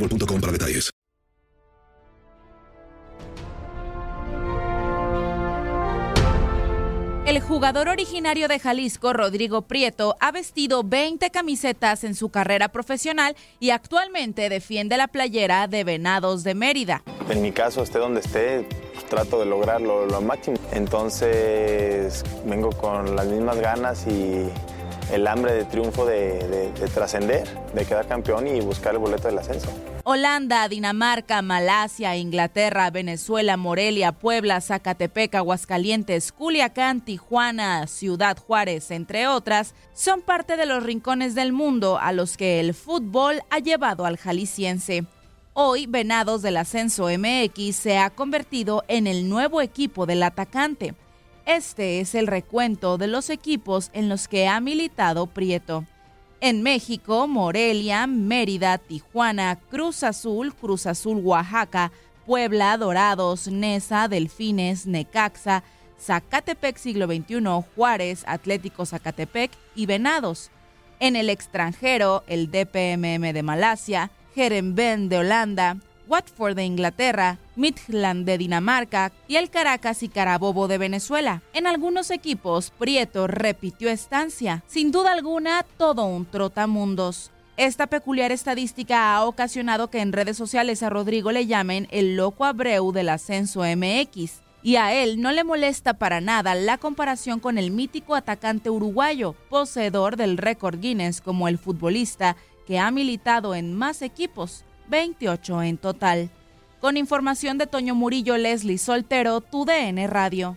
boostmobile.com para detalles. El jugador originario de Jalisco, Rodrigo Prieto, ha vestido 20 camisetas en su carrera profesional y actualmente defiende la playera de Venados de Mérida. En mi caso, esté donde esté, pues, trato de lograrlo lo máximo. Entonces, vengo con las mismas ganas y el hambre de triunfo de, de- de trascender, de quedar campeón y buscar el boleto del ascenso. Holanda, Dinamarca, Malasia, Inglaterra, Venezuela, Morelia, Puebla, Zacatepec, Aguascalientes, Culiacán, Tijuana, Ciudad Juárez, entre otras, son parte de los rincones del mundo a los que el fútbol ha llevado al jalisciense. Hoy, Venados del Ascenso MX se ha convertido en el nuevo equipo del atacante. Este es el recuento de los equipos en los que ha militado Prieto. En México, Morelia, Mérida, Tijuana, Cruz Azul, Cruz Azul Oaxaca, Puebla, Dorados, Nesa, Delfines, Necaxa, Zacatepec siglo XXI, Juárez, Atlético Zacatepec y Venados. En el extranjero, el DPMM de Malasia, Herenveen de Holanda, Watford de Inglaterra, Midland de Dinamarca y el Caracas y Carabobo de Venezuela. En algunos equipos, Prieto repitió estancia. Sin duda alguna, todo un trotamundos. Esta peculiar estadística ha ocasionado que en redes sociales a Rodrigo le llamen el loco Abreu del ascenso MX. Y a él no le molesta para nada la comparación con el mítico atacante uruguayo, poseedor del récord Guinness como el futbolista que ha militado en más equipos, 28 en total. Con información de Toño Murillo, Leslie Soltero, tu DN Radio.